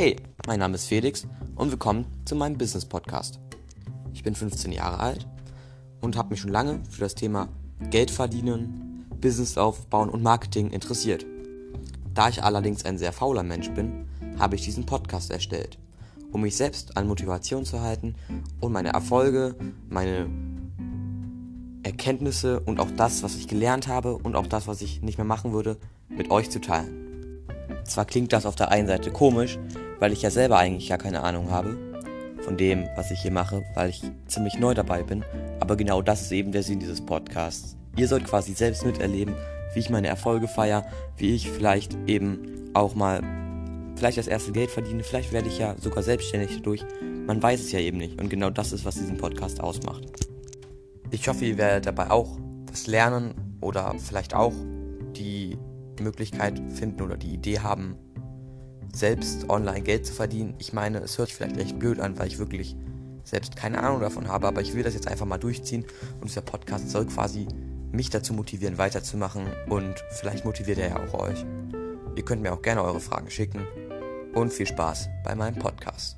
Hey, mein Name ist Felix und willkommen zu meinem Business Podcast. Ich bin 15 Jahre alt und habe mich schon lange für das Thema Geld verdienen, Business aufbauen und Marketing interessiert. Da ich allerdings ein sehr fauler Mensch bin, habe ich diesen Podcast erstellt, um mich selbst an Motivation zu halten und meine Erfolge, meine Erkenntnisse und auch das, was ich gelernt habe und auch das, was ich nicht mehr machen würde, mit euch zu teilen. Zwar klingt das auf der einen Seite komisch, weil ich ja selber eigentlich gar keine Ahnung habe von dem, was ich hier mache, weil ich ziemlich neu dabei bin, aber genau das ist eben der Sinn dieses Podcasts. Ihr sollt quasi selbst miterleben, wie ich meine Erfolge feiere, wie ich vielleicht eben auch mal vielleicht das erste Geld verdiene, vielleicht werde ich ja sogar selbstständig dadurch. Man weiß es ja eben nicht und genau das ist, was diesen Podcast ausmacht. Ich hoffe, ihr werdet dabei auch das lernen oder vielleicht auch die Möglichkeit finden oder die Idee haben, selbst online Geld zu verdienen. Ich meine, es hört sich vielleicht echt blöd an, weil ich wirklich selbst keine Ahnung davon habe, aber ich will das jetzt einfach mal durchziehen und dieser Podcast soll quasi mich dazu motivieren, weiterzumachen und vielleicht motiviert er ja auch euch. Ihr könnt mir auch gerne eure Fragen schicken und viel Spaß bei meinem Podcast.